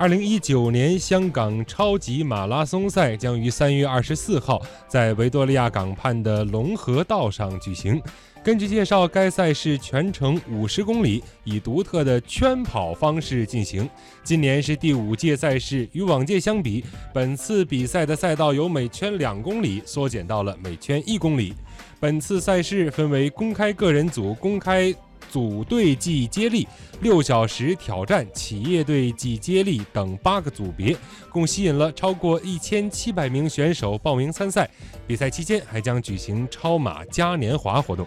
二零一九年香港超级马拉松赛将于三月二十四号在维多利亚港畔的龙河道上举行。根据介绍，该赛事全程五十公里，以独特的圈跑方式进行。今年是第五届赛事，与往届相比，本次比赛的赛道由每圈两公里缩减到了每圈一公里。本次赛事分为公开个人组、公开。组队计接力、六小时挑战、企业队计接力等八个组别，共吸引了超过一千七百名选手报名参赛。比赛期间还将举行超马嘉年华活动。